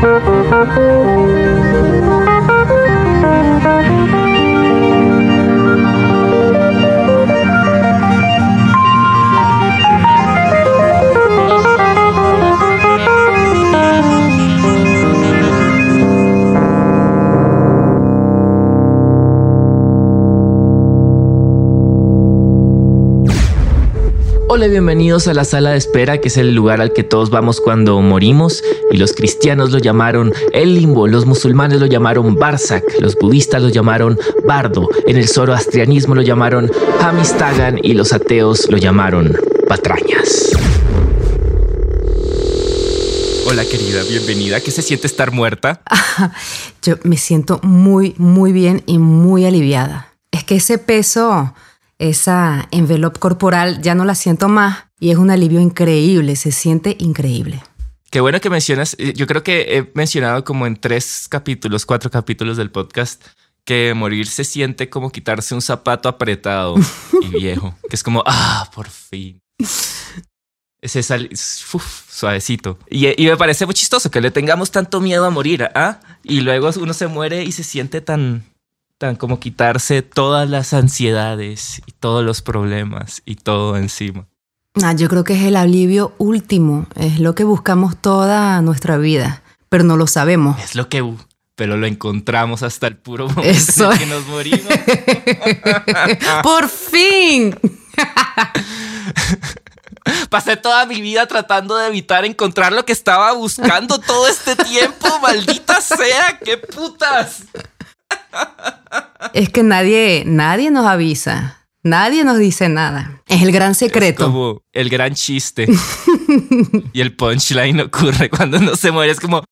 Thank you. Hola, bienvenidos a la sala de espera, que es el lugar al que todos vamos cuando morimos. Y los cristianos lo llamaron el limbo, los musulmanes lo llamaron Barzak, los budistas lo llamaron Bardo, en el zoroastrianismo lo llamaron Hamistagan y los ateos lo llamaron Patrañas. Hola querida, bienvenida. ¿Qué se siente estar muerta? Yo me siento muy, muy bien y muy aliviada. Es que ese peso esa envelope corporal ya no la siento más y es un alivio increíble, se siente increíble. Qué bueno que mencionas, eh, yo creo que he mencionado como en tres capítulos, cuatro capítulos del podcast, que morir se siente como quitarse un zapato apretado y viejo, que es como, ah, por fin. Ese uf, suavecito. Y, y, me parece muy chistoso que le tengamos tanto miedo a morir, ¿ah? Y luego uno se muere y se siente tan, tan como quitarse todas las ansiedades y todos los problemas y todo encima. Ah, yo creo que es el alivio último, es lo que buscamos toda nuestra vida, pero no lo sabemos. Es lo que, pero lo encontramos hasta el puro momento en que nos morimos. ¡Por fin! Pasé toda mi vida tratando de evitar encontrar lo que estaba buscando todo este tiempo, maldita sea, qué putas. Es que nadie, nadie nos avisa. Nadie nos dice nada. Es el gran secreto. Es como el gran chiste. y el punchline ocurre cuando uno se muere. Es como,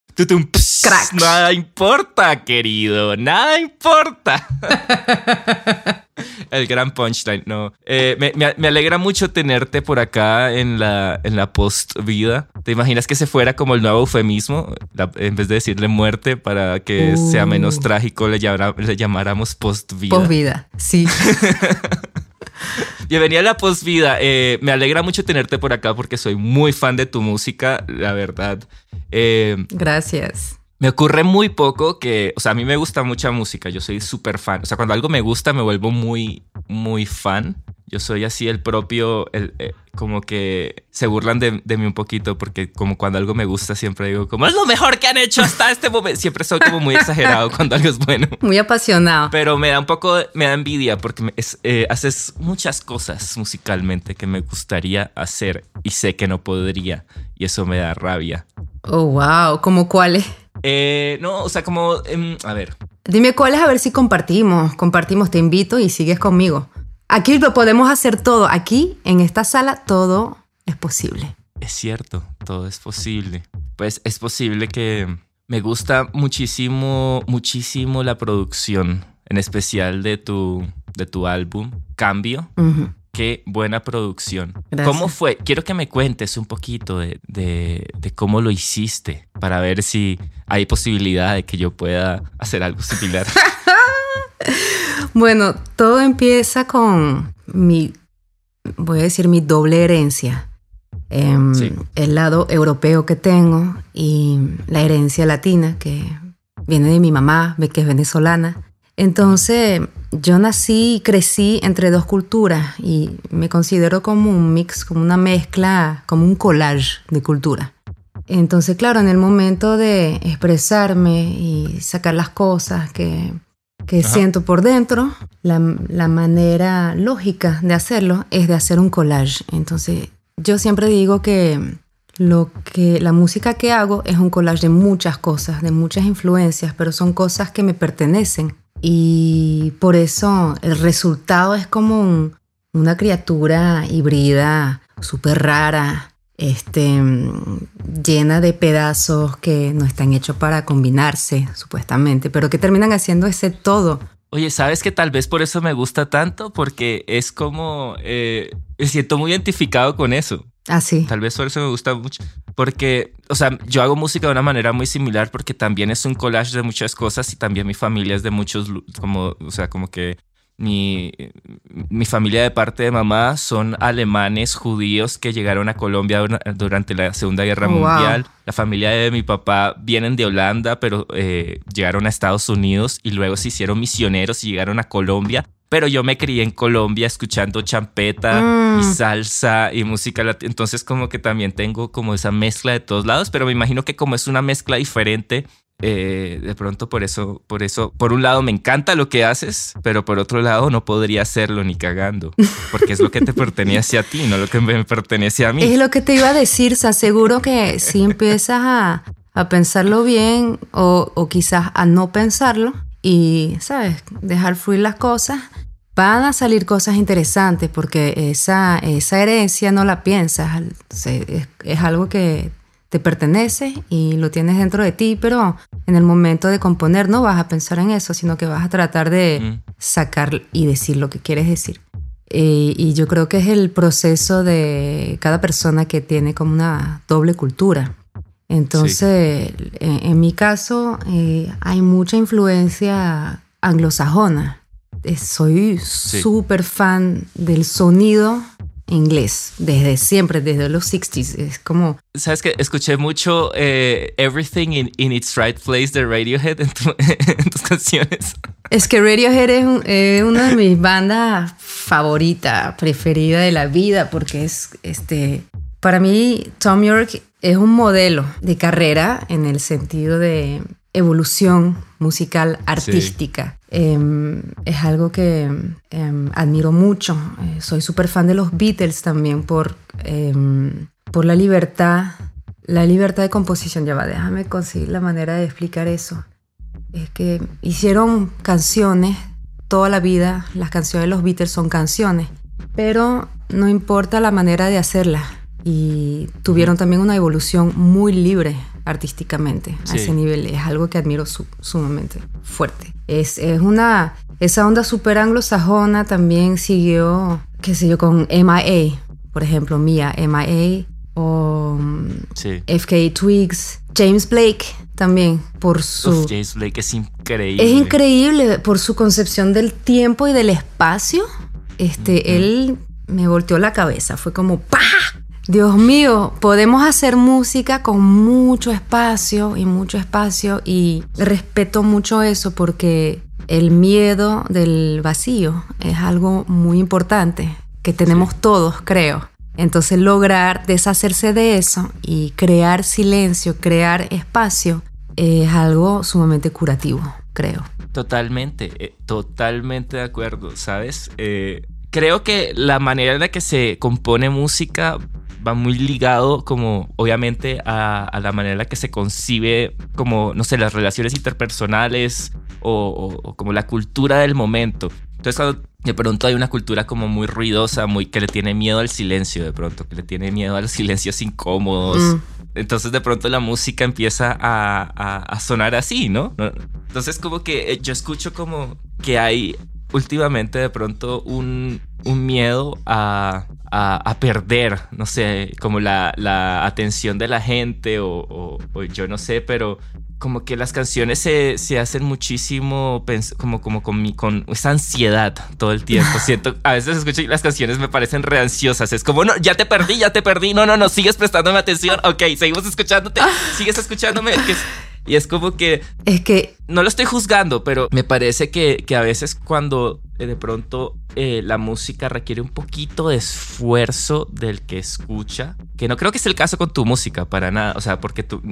Crack. Nada importa, querido. Nada importa. El gran punchline, no. Eh, me, alegra mucho tenerte por acá en la, en la post-vida. ¿Te imaginas que se fuera como el nuevo eufemismo? en vez de decirle muerte para que sea menos uh. trágico, le, le llamáramos post-vida. Post-vida, sí. Bienvenida a la postvida. Eh, me alegra mucho tenerte por acá porque soy muy fan de tu música, la verdad. Eh, Gracias. Me ocurre muy poco que, o sea, a mí me gusta mucha música, yo soy súper fan. O sea, cuando algo me gusta me vuelvo muy, muy fan. Yo soy así el propio, el, eh, como que se burlan de, mí un poquito porque como cuando algo me gusta siempre digo como es lo mejor que han hecho hasta este momento. Siempre soy como muy exagerado cuando algo es bueno. Muy apasionado. Pero me da un poco, me da envidia porque eh, haces muchas cosas musicalmente que me gustaría hacer y sé que no podría y eso me da rabia. Oh, wow. ¿Cómo cuáles? Eh, no, o sea, como, em, a ver. Dime cuáles a ver si compartimos. Compartimos, te invito y sigues conmigo. Aquí lo podemos hacer todo. Aquí, en esta sala, todo es posible. Es cierto, todo es posible. Pues es posible que me gusta muchísimo, muchísimo la producción, en especial de tu, de tu álbum, Cambio. Qué buena producción. ¿Cómo fue? Quiero que me cuentes un poquito de, de, cómo lo hiciste para ver si hay posibilidad de que yo pueda hacer algo similar. bueno, todo empieza con mi, voy a decir, mi doble herencia. Em, el lado europeo que tengo y la herencia latina que viene de mi mamá, que es venezolana. Entonces, yo nací y crecí entre dos culturas y me considero como un mix, como una mezcla, como un collage de cultura. Entonces, claro, en el momento de expresarme y sacar las cosas que que siento por dentro, la, manera lógica de hacerlo es de hacer un collage. Entonces, yo siempre digo que lo que la música que hago es un collage de muchas cosas, de muchas influencias, pero son cosas que me pertenecen. Y por eso el resultado es como una criatura híbrida, súper rara, este, llena de pedazos que no están hechos para combinarse, supuestamente, pero que terminan haciendo ese todo. Oye, ¿sabes que tal vez por eso me gusta tanto? Porque es como, eh, me siento muy identificado con eso. Ah, sí. Tal vez por eso me gusta mucho. Porque, o sea, yo hago música de una manera muy similar porque también es un collage de muchas cosas y también mi familia es de muchos, como, o sea, como que mi, mi, familia de parte de mamá son alemanes judíos que llegaron a Colombia durante la Segunda Guerra oh, Mundial. La familia de mi papá vienen de Holanda, pero eh, llegaron a Estados Unidos y luego se hicieron misioneros y llegaron a Colombia. Pero yo me crié en Colombia escuchando champeta y mm. salsa y música latina. Entonces como que también tengo como esa mezcla de todos lados, pero me imagino que como es una mezcla diferente, eh, de pronto por eso, por eso, por un lado me encanta lo que haces, pero por otro lado no podría hacerlo ni cagando, porque es lo que te pertenece a ti, no lo que me pertenece a mí. Es lo que te iba a decir, se aseguro que si empiezas a, a pensarlo bien o, o quizás a no pensarlo y, ¿sabes? Dejar fluir las cosas, van a salir cosas interesantes porque esa, esa herencia no la piensas, es, es algo que te pertenece y lo tienes dentro de ti, pero en el momento de componer no vas a pensar en eso, sino que vas a tratar de mm. sacar y decir lo que quieres decir. Eh, y yo creo que es el proceso de cada persona que tiene como una doble cultura. Entonces, en, mi caso, eh, hay mucha influencia anglosajona. Soy súper fan del sonido inglés desde siempre, desde los 60s. Es como... ¿Sabes que Escuché mucho eh, Everything in, Its Right Place de Radiohead en, tus canciones. Es que Radiohead es, una de mis bandas favoritas, preferida de la vida, porque es, este, para mí Tom York es un modelo de carrera en el sentido de evolución musical artística. Em, es algo que em, admiro mucho. Eh, soy súper fan de los Beatles también por, em, por la libertad, la libertad de composición. Ya va, déjame conseguir la manera de explicar eso. Es que hicieron canciones toda la vida, las canciones de los Beatles son canciones, pero no importa la manera de hacerlas. Y tuvieron también una evolución muy libre artísticamente a ese nivel. Es algo que admiro sumamente fuerte. Es, es, una, esa onda super anglosajona también siguió, qué sé yo, con MIA, por ejemplo, Mia, MIA, o FK Twigs, James Blake también, por su... James Blake es increíble. Es increíble por su concepción del tiempo y del espacio. Este, él me volteó la cabeza, fue como ¡pah! Dios mío, podemos hacer música con mucho espacio y mucho espacio y respeto mucho eso porque el miedo del vacío es algo muy importante que tenemos todos, creo. Entonces lograr deshacerse de eso y crear silencio, crear espacio, es algo sumamente curativo, creo. Totalmente, eh, totalmente de acuerdo, ¿sabes? Eh, creo que la manera en la que se compone música va muy ligado como obviamente a, la manera en la que se concibe como, no sé, las relaciones interpersonales o, como la cultura del momento. Entonces cuando de pronto hay una cultura como muy ruidosa, muy que le tiene miedo al silencio, de pronto, que le tiene miedo a los silencios incómodos. Mm. Entonces de pronto la música empieza a, a, sonar así, ¿no? Entonces como que eh, yo escucho como que hay últimamente de pronto un, un miedo a, a, perder, no sé, como la, la, atención de la gente o, o, yo no sé, pero como que las canciones se, se hacen muchísimo como, como con, con esa ansiedad todo el tiempo. Siento, a veces escucho y las canciones me parecen re ansiosas. Es como, no, ya te perdí, ya te perdí. No, no, no, sigues prestándome atención. Ok, seguimos escuchándote, sigues escuchándome. y es como que... Es que... No lo estoy juzgando, pero me parece que, que a veces cuando de pronto eh, la música requiere un poquito de esfuerzo del que escucha, que no creo que sea el caso con tu música para nada, o sea, porque tu,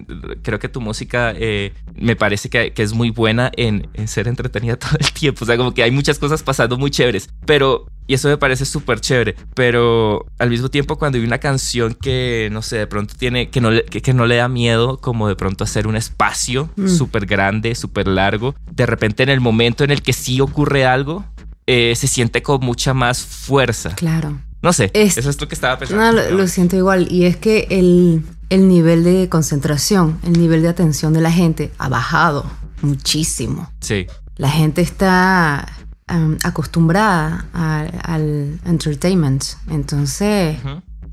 creo que tu música eh, me parece que, que, es muy buena en, en, ser entretenida todo el tiempo, o sea, como que hay muchas cosas pasando muy chéveres, pero, y eso me parece súper chévere, pero al mismo tiempo cuando hay una canción que, no sé, de pronto tiene, que no, que, que no le da miedo como de pronto hacer un espacio mm. súper grande, súper largo, de repente en el momento en el que sí ocurre algo, eh, se siente con mucha más fuerza. Claro. No sé, eso es lo que estaba pensando. No, lo, siento igual. Y es que el, el, nivel de concentración, el nivel de atención de la gente ha bajado muchísimo. Sí. La gente está um, acostumbrada al entertainment. Entonces,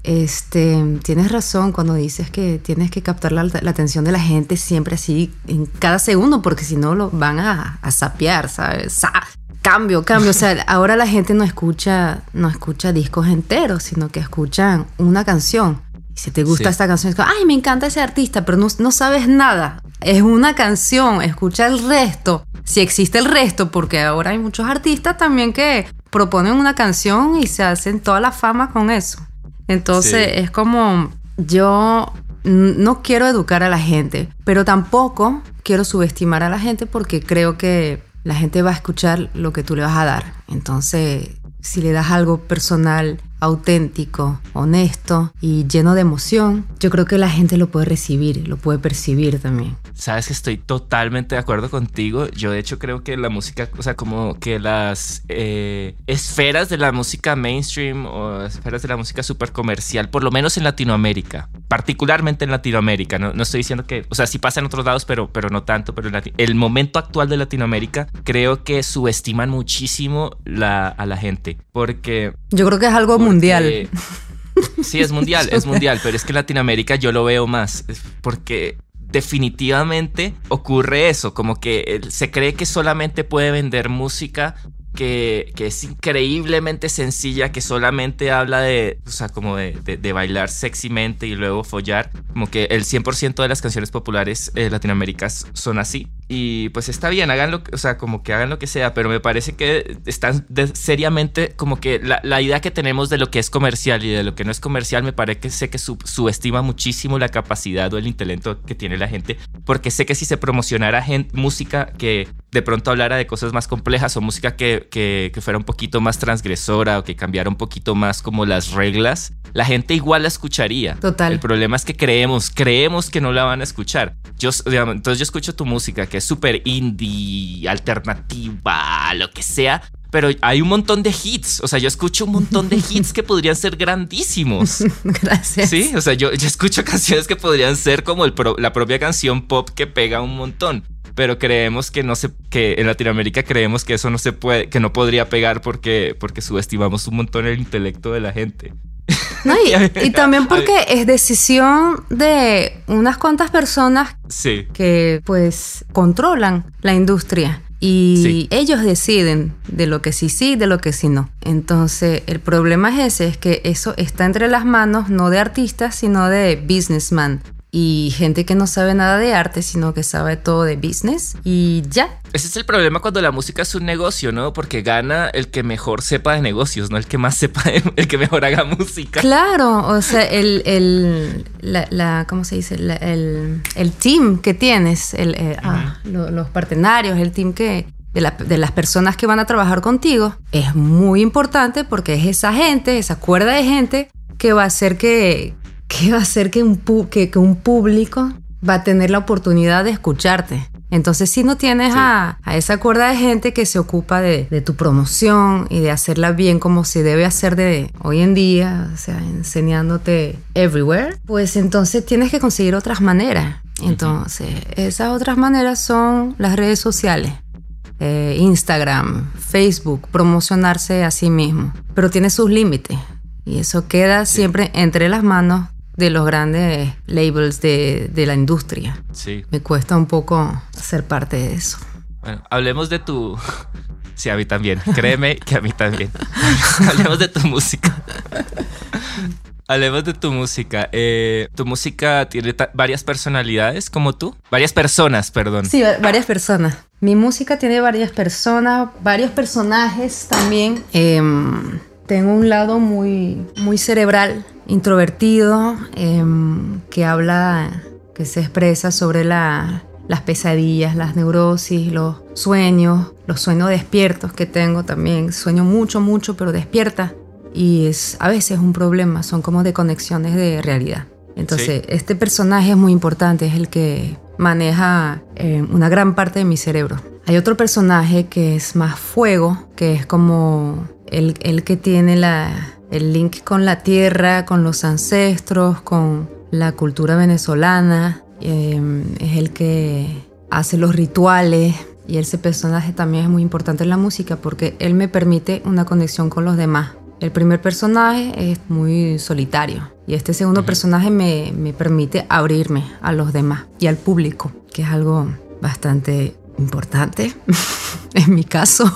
este, tienes razón cuando dices que tienes que captar la, atención de la gente siempre así en cada segundo, porque si no lo van a, a sapear, ¿sabes? Cambio, cambio. O sea, ahora la gente no escucha, no escucha discos enteros, sino que escuchan una canción. Y si te gusta esta canción, es como, ay, me encanta ese artista, pero no, no sabes nada. Es una canción, escucha el resto. Si existe el resto, porque ahora hay muchos artistas también que proponen una canción y se hacen toda la fama con eso. Entonces es como yo no quiero educar a la gente, pero tampoco quiero subestimar a la gente porque creo que la gente va a escuchar lo que tú le vas a dar. Entonces, si le das algo personal auténtico, honesto y lleno de emoción, yo creo que la gente lo puede recibir, lo puede percibir también. Sabes que estoy totalmente de acuerdo contigo. Yo de hecho creo que la música, o sea, como que las eh, esferas de la música mainstream o esferas de la música súper comercial, por lo menos en Latinoamérica, particularmente en Latinoamérica, no, no, estoy diciendo que, o sea, sí pasa en otros lados, pero, pero no tanto, pero el momento actual de Latinoamérica creo que subestiman muchísimo la, a la gente, porque... Yo creo que es algo mundial. Sí, es mundial, es mundial, pero es que en Latinoamérica yo lo veo más, porque definitivamente ocurre eso, como que se cree que solamente puede vender música que, es increíblemente sencilla, que solamente habla de, o sea, como de, de, bailar sexymente y luego follar. Como que el 100% de las canciones populares eh, latinoamericanas son así. Y pues está bien, hagan lo que, o sea, como que hagan lo que sea, pero me parece que están seriamente como que la, idea que tenemos de lo que es comercial y de lo que no es comercial, me parece que sé que subestima muchísimo la capacidad o el intelecto que tiene la gente, porque sé que si se promocionara música que de pronto hablara de cosas más complejas o música que, que, que fuera un poquito más transgresora o que cambiara un poquito más como las reglas, la gente igual la escucharía. Total. El problema es que creemos, creemos que no la van a escuchar. Yo, entonces yo escucho tu música que es súper indie, alternativa, lo que sea, pero hay un montón de hits. O sea, yo escucho un montón de hits que podrían ser grandísimos. Gracias. Sí, o sea, yo, yo escucho canciones que podrían ser como el la propia canción pop que pega un montón. Pero creemos que no se, que en Latinoamérica creemos que eso no se puede, que no podría pegar porque, porque subestimamos un montón el intelecto de la gente. y, también porque es decisión de unas cuantas personas que pues controlan la industria y ellos deciden de lo que sí sí, de lo que sí no. Entonces el problema es ese, es que eso está entre las manos no de artistas, sino de businessmen y gente que no sabe nada de arte, sino que sabe todo de business y ya. Ese es el problema cuando la música es un negocio, ¿no? Porque gana el que mejor sepa de negocios, no el que más sepa, el que mejor haga música. Claro, o sea, el, el la, ¿cómo se dice? el, el, team que tienes, el, eh, ah, los partenarios, el team que, de, de, las personas que van a trabajar contigo es muy importante porque es esa gente, esa cuerda de gente que va a hacer que, ¿qué va a hacer que un, que, un público va a tener la oportunidad de escucharte? Entonces, si no tienes a, esa cuerda de gente que se ocupa de, tu promoción y de hacerla bien como se debe hacer de hoy en día, o sea, enseñándote everywhere, pues entonces tienes que conseguir otras maneras. Entonces, esas otras maneras son las redes sociales. Eh, Instagram, Facebook, promocionarse a sí mismo, pero tiene sus límites y eso queda siempre entre las manos de los grandes labels de, la industria. Sí. Me cuesta un poco ser parte de eso. Bueno, hablemos de tu... Sí, a mí también. Créeme que a mí también. hablemos de tu música. Hablemos de tu música. Eh, ¿Tu música tiene varias personalidades como tú? Varias personas, perdón. Sí, varias personas. Mi música tiene varias personas, varios personajes también. Em, tengo un lado muy, muy cerebral, introvertido, em, que habla, que se expresa sobre las pesadillas, las neurosis, los sueños, los sueños despiertos que tengo también. Sueño mucho, mucho, pero despierta. Y es a veces un problema, son como de conexiones de realidad. Entonces, este personaje es muy importante, es el que maneja em, una gran parte de mi cerebro. Hay otro personaje que es más fuego, que es como el, que tiene el link con la tierra, con los ancestros, con la cultura venezolana, em, es el que hace los rituales y ese personaje también es muy importante en la música porque él me permite una conexión con los demás. El primer personaje es muy solitario y este segundo personaje me, me permite abrirme a los demás y al público, que es algo bastante importante en mi caso.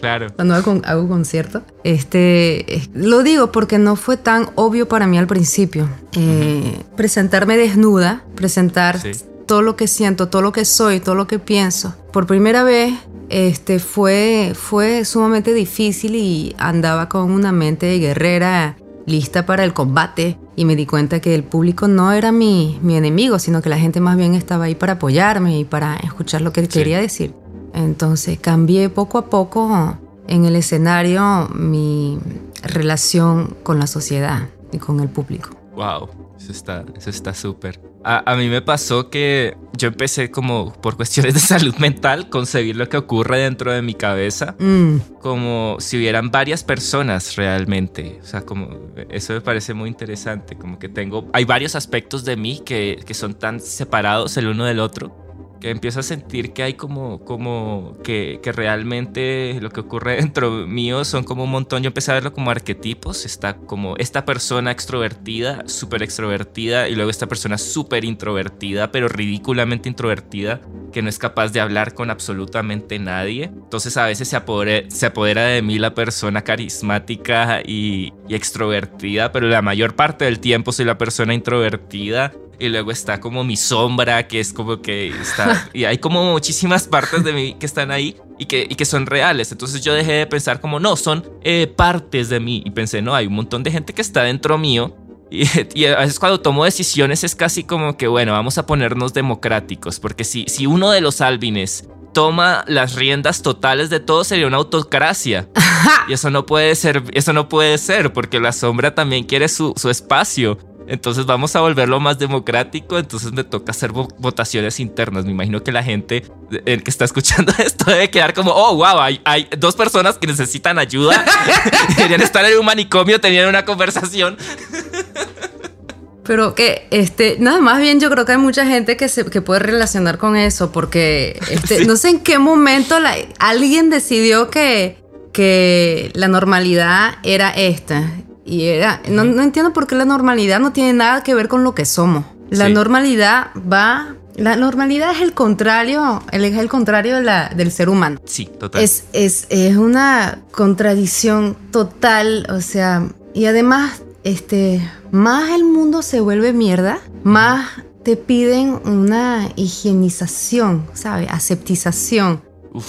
Claro. Cuando hago, hago concierto. Este, lo digo porque no fue tan obvio para mí al principio. Eh, presentarme desnuda, presentar todo lo que siento, todo lo que soy, todo lo que pienso. Por primera vez este, fue, fue sumamente difícil y andaba con una mente guerrera lista para el combate y me di cuenta que el público no era mi, mi enemigo, sino que la gente más bien estaba ahí para apoyarme y para escuchar lo que quería decir. Entonces cambié poco a poco en el escenario mi relación con la sociedad y con el público. Wow, eso está eso está súper. A, mí me pasó que yo empecé como por cuestiones de salud mental concebir lo que ocurre dentro de mi cabeza mm. como si hubieran varias personas realmente. O sea, como eso me parece muy interesante, como que tengo, hay varios aspectos de mí que, que son tan separados el uno del otro que empiezo a sentir que hay como, como que, que, realmente lo que ocurre dentro mío son como un montón, yo empecé a verlo como arquetipos, está como esta persona extrovertida, súper extrovertida, y luego esta persona súper introvertida, pero ridículamente introvertida, que no es capaz de hablar con absolutamente nadie. Entonces a veces se apodera, se apodera de mí la persona carismática y, y extrovertida, pero la mayor parte del tiempo soy la persona introvertida y luego está como mi sombra, que es como que está... y hay como muchísimas partes de mí que están ahí y que, y que son reales. Entonces yo dejé de pensar como, no, son eh, partes de mí. Y pensé, no, hay un montón de gente que está dentro mío. Y, y, a veces cuando tomo decisiones es casi como que, bueno, vamos a ponernos democráticos, porque si, si uno de los álbines toma las riendas totales de todo sería una autocracia. y eso no puede ser, eso no puede ser, porque la sombra también quiere su, su espacio. Entonces vamos a volverlo más democrático. Entonces me toca hacer votaciones internas. Me imagino que la gente que está escuchando esto debe quedar como, oh, wow, hay, hay dos personas que necesitan ayuda. Querían estar en un manicomio, tenían una conversación. Pero que, este, nada más bien yo creo que hay mucha gente que se que puede relacionar con eso, porque este, no sé en qué momento la, alguien decidió que, que la normalidad era esta. Y era, no, entiendo por qué la normalidad no tiene nada que ver con lo que somos. La normalidad va la normalidad es el contrario, es el contrario de la, del ser humano. Sí, total. Es, es, es, una contradicción total, o sea, y además, este, más el mundo se vuelve mierda, más te piden una higienización, ¿sabes? Aseptización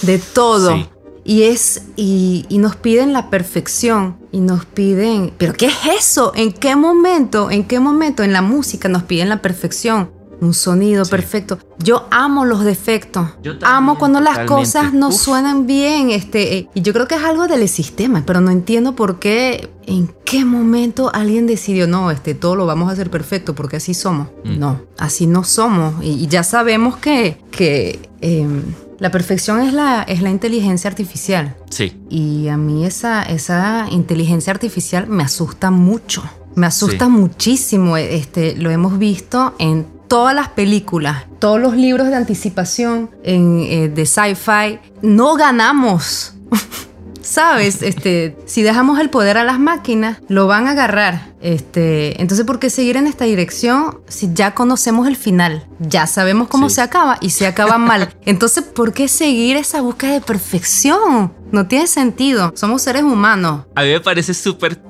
de todo. Sí. Y es, y, nos piden la perfección y nos piden, pero ¿qué es eso? ¿En qué momento? ¿En qué momento en la música nos piden la perfección? Un sonido perfecto. Yo amo los defectos. Yo amo cuando las cosas no suenan bien. Este, eh, y yo creo que es algo del sistema, pero no entiendo por qué, en qué momento alguien decidió, no, este, todo lo vamos a hacer perfecto porque así somos. Mm. No, así no somos. Y, ya sabemos que, que em, la perfección es la, es la inteligencia artificial. Sí. Y a mí esa, esa inteligencia artificial me asusta mucho. Me asusta muchísimo. Este, lo hemos visto en todas las películas, todos los libros de anticipación en, eh, de sci-fi. No ganamos. ¿Sabes? Este, si dejamos el poder a las máquinas, lo van a agarrar. Este, entonces, ¿por qué seguir en esta dirección si ya conocemos el final? Ya sabemos cómo se acaba y se acaba mal. Entonces, ¿por qué seguir esa búsqueda de perfección? No tiene sentido. Somos seres humanos. A mí me parece súper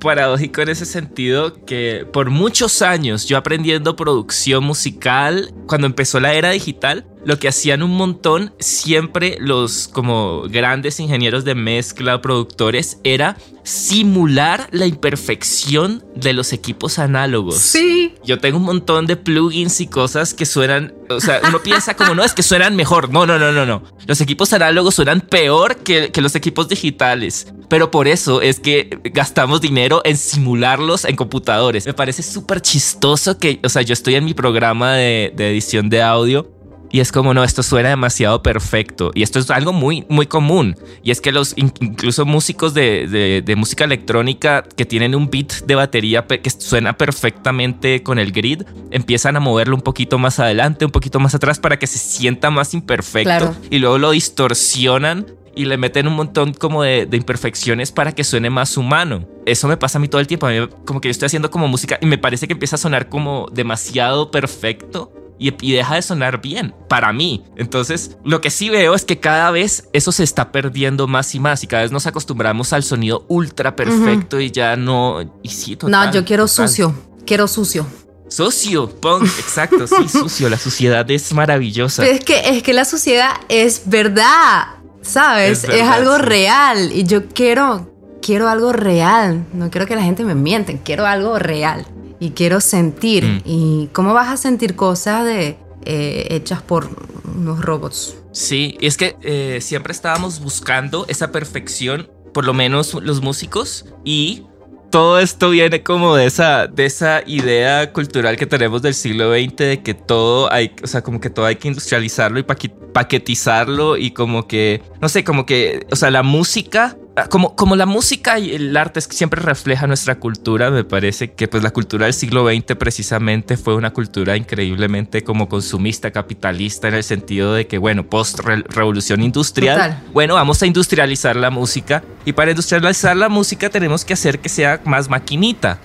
paradójico en ese sentido que por muchos años yo aprendiendo producción musical, cuando empezó la era digital, lo que hacían un montón siempre los como grandes ingenieros de mezcla, productores, era simular la imperfección de los equipos análogos. Sí. Yo tengo un montón de plugins y cosas que suenan, o sea, uno piensa como no, es que suenan mejor. No, no, no, no, no. Los equipos análogos suenan peor que, que los equipos digitales. Pero por eso es que gastamos dinero en simularlos en computadores. Me parece súper chistoso que, o sea, yo estoy en mi programa de, de edición de audio y es como, no, esto suena demasiado perfecto. Y esto es algo muy, muy común. Y es que los, incluso músicos de, de, música electrónica que tienen un beat de batería que suena perfectamente con el grid, empiezan a moverlo un poquito más adelante, un poquito más atrás para que se sienta más imperfecto. Y luego lo distorsionan y le meten un montón como de, de, imperfecciones para que suene más humano. Eso me pasa a mí todo el tiempo. como que yo estoy haciendo como música y me parece que empieza a sonar como demasiado perfecto y, deja de sonar bien para mí. Entonces, lo que sí veo es que cada vez eso se está perdiendo más y más y cada vez nos acostumbramos al sonido ultra perfecto y ya no... Y sí, no, yo quiero sucio, quiero sucio. Sucio, punk, exacto, sí, sucio. La suciedad es maravillosa. es que, es que la suciedad es verdad, ¿sabes? Es, algo real y yo quiero, quiero algo real. No quiero que la gente me miente, quiero algo real y quiero sentir. Mm. ¿Y cómo vas a sentir cosas de, eh, hechas por unos robots? Sí, y es que eh, siempre estábamos buscando esa perfección, por lo menos los músicos, y todo esto viene como de esa, de esa idea cultural que tenemos del siglo XX de que todo hay, o sea, como que todo hay que industrializarlo y paquetizarlo y como que, no sé, como que, o sea, la música como, como la música y el arte siempre refleja nuestra cultura, me parece que pues la cultura del siglo XX precisamente fue una cultura increíblemente como consumista, capitalista, en el sentido de que, bueno, post-revolución industrial, bueno, vamos a industrializar la música. Y para industrializar la música tenemos que hacer que sea más maquinita.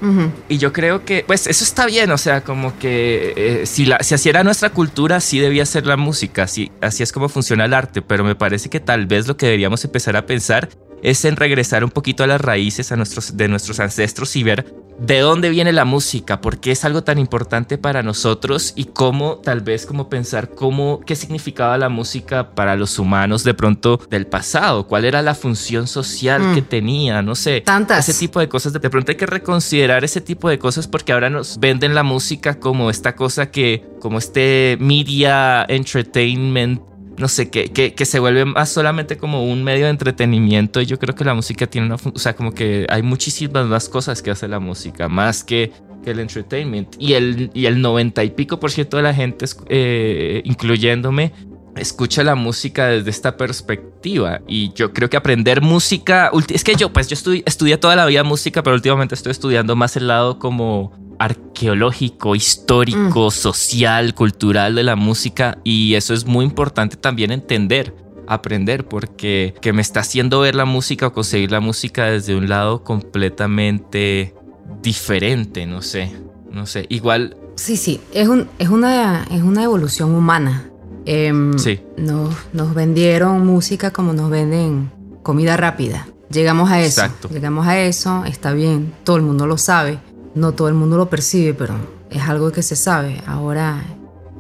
Y yo creo que, pues eso está bien, o sea, como que eh, si, la, si así era nuestra cultura, así debía ser la música, así, así es como funciona el arte, pero me parece que tal vez lo que deberíamos empezar a pensar es en regresar un poquito a las raíces a nuestros, de nuestros ancestros y ver de dónde viene la música, por qué es algo tan importante para nosotros y cómo tal vez como pensar cómo qué significaba la música para los humanos de pronto del pasado, cuál era la función social que mm. tenía, no sé, tantas ese tipo de cosas. De pronto hay que reconsiderar ese tipo de cosas porque ahora nos venden la música como esta cosa que como este media entertainment no sé, que, que, se vuelve más solamente como un medio de entretenimiento. Y yo creo que la música tiene una. O sea, como que hay muchísimas más cosas que hace la música, más que, que el entertainment. Y el, y el 90 y pico por ciento de la gente, eh, incluyéndome, escucha la música desde esta perspectiva. Y yo creo que aprender música. Es que yo, pues, yo estudié toda la vida música, pero últimamente estoy estudiando más el lado como arqueológico, histórico, mm. social, cultural de la música y eso es muy importante también entender, aprender, porque que me está haciendo ver la música o conseguir la música desde un lado completamente diferente, no sé, no sé, igual... Sí, sí, es, un, es, una, es una evolución humana. Em, sí. Nos, nos vendieron música como nos venden comida rápida. Llegamos a eso. Exacto. Llegamos a eso, está bien, todo el mundo lo sabe no todo el mundo lo percibe, pero es algo que se sabe. Ahora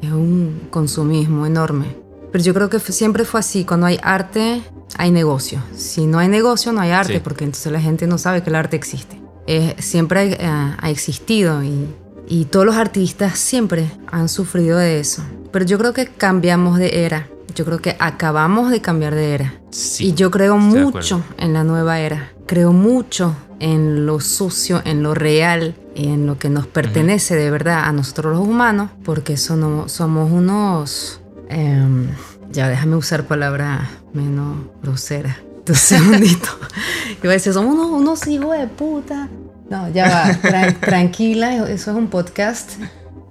es un consumismo enorme. Pero yo creo que siempre fue así. Cuando hay arte, hay negocio. Si no hay negocio, no hay arte, porque entonces la gente no sabe que el arte existe. siempre eh, ha, existido y, y todos los artistas siempre han sufrido de eso. Pero yo creo que cambiamos de era. Yo creo que acabamos de cambiar de era. y yo creo mucho en la nueva era. Creo mucho en lo sucio, en lo real, en lo que nos pertenece de verdad a nosotros los humanos, porque somos, somos unos... Em, ya déjame usar palabras menos groseras. Un segundito. Iba a decir, somos unos, unos hijos de puta. No, ya va, tranquila, eso es un podcast.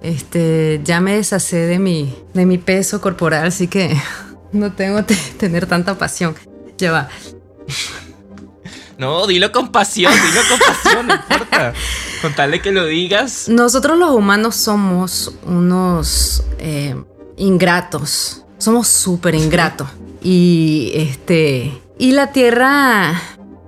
Este, ya me deshacé de mi, de mi peso corporal, así que no tengo que tener tanta pasión. Ya va. No, dilo con pasión, dilo con pasión, no importa. Con tal de que lo digas. Nosotros los humanos somos unos eh, ingratos. Somos súper ingratos. Y este. Y la tierra.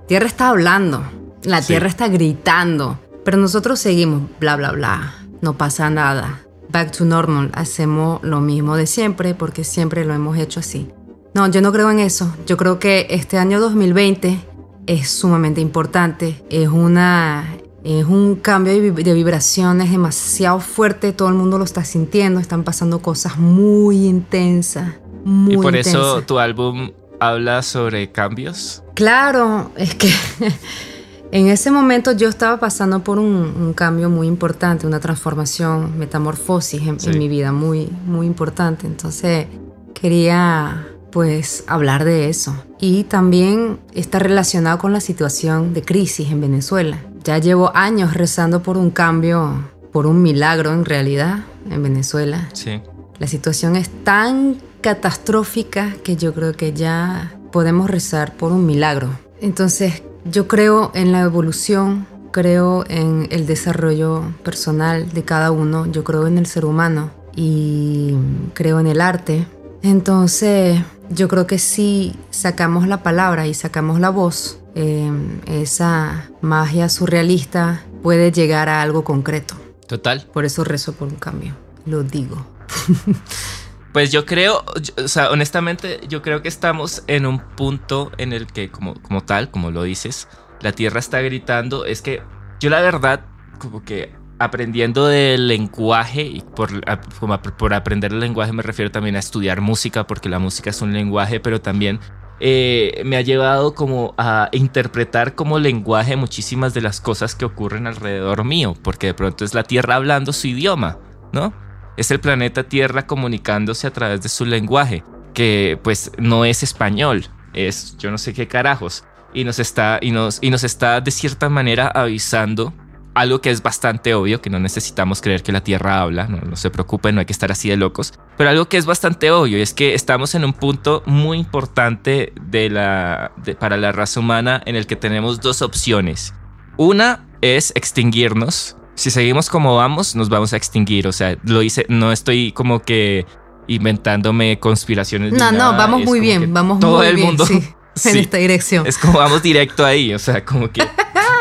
Tierra está hablando. La tierra está gritando. Pero nosotros seguimos, bla, bla, bla. No pasa nada. Back to normal. Hacemos lo mismo de siempre porque siempre lo hemos hecho así. No, yo no creo en eso. Yo creo que este año 2020 es sumamente importante. Es una es un cambio de vibraciones demasiado fuerte, todo el mundo lo está sintiendo, están pasando cosas muy intensas. Muy y por eso tu álbum habla sobre cambios. Claro, es que en ese momento yo estaba pasando por un, cambio muy importante, una transformación, metamorfosis en, en, mi vida muy, muy importante. Entonces quería pues hablar de eso. Y también está relacionado con la situación de crisis en Venezuela. Ya llevo años rezando por un cambio, por un milagro en realidad en Venezuela. Sí. La situación es tan catastrófica que yo creo que ya podemos rezar por un milagro. Entonces, yo creo en la evolución, creo en el desarrollo personal de cada uno, yo creo en el ser humano y creo en el arte. Entonces, yo creo que si sacamos la palabra y sacamos la voz, em, esa magia surrealista puede llegar a algo concreto. Total. Por eso rezo por un cambio, lo digo. Pues yo creo, o sea, honestamente, yo creo que estamos en un punto en el que, como, como tal, como lo dices, la Tierra está gritando. Es que yo la verdad, como que aprendiendo del lenguaje, y por, por aprender el lenguaje me refiero también a estudiar música, porque la música es un lenguaje, pero también eh, me ha llevado como a interpretar como lenguaje muchísimas de las cosas que ocurren alrededor mío, porque de pronto es la Tierra hablando su idioma, ¿no? Es el planeta Tierra comunicándose a través de su lenguaje, que pues no es español, es yo no sé qué carajos, y nos está, y nos, y nos está de cierta manera avisando algo que es bastante obvio, que no necesitamos creer que la Tierra habla, no, se preocupen, no hay que estar así de locos, pero algo que es bastante obvio es que estamos en un punto muy importante de la, para la raza humana en el que tenemos dos opciones. Una es extinguirnos. Si seguimos como vamos, nos vamos a extinguir. O sea, lo hice, no estoy como que inventándome conspiraciones. No, no, vamos muy bien, vamos todo muy el bien, mundo en esta dirección. Es como vamos directo ahí, o sea, como que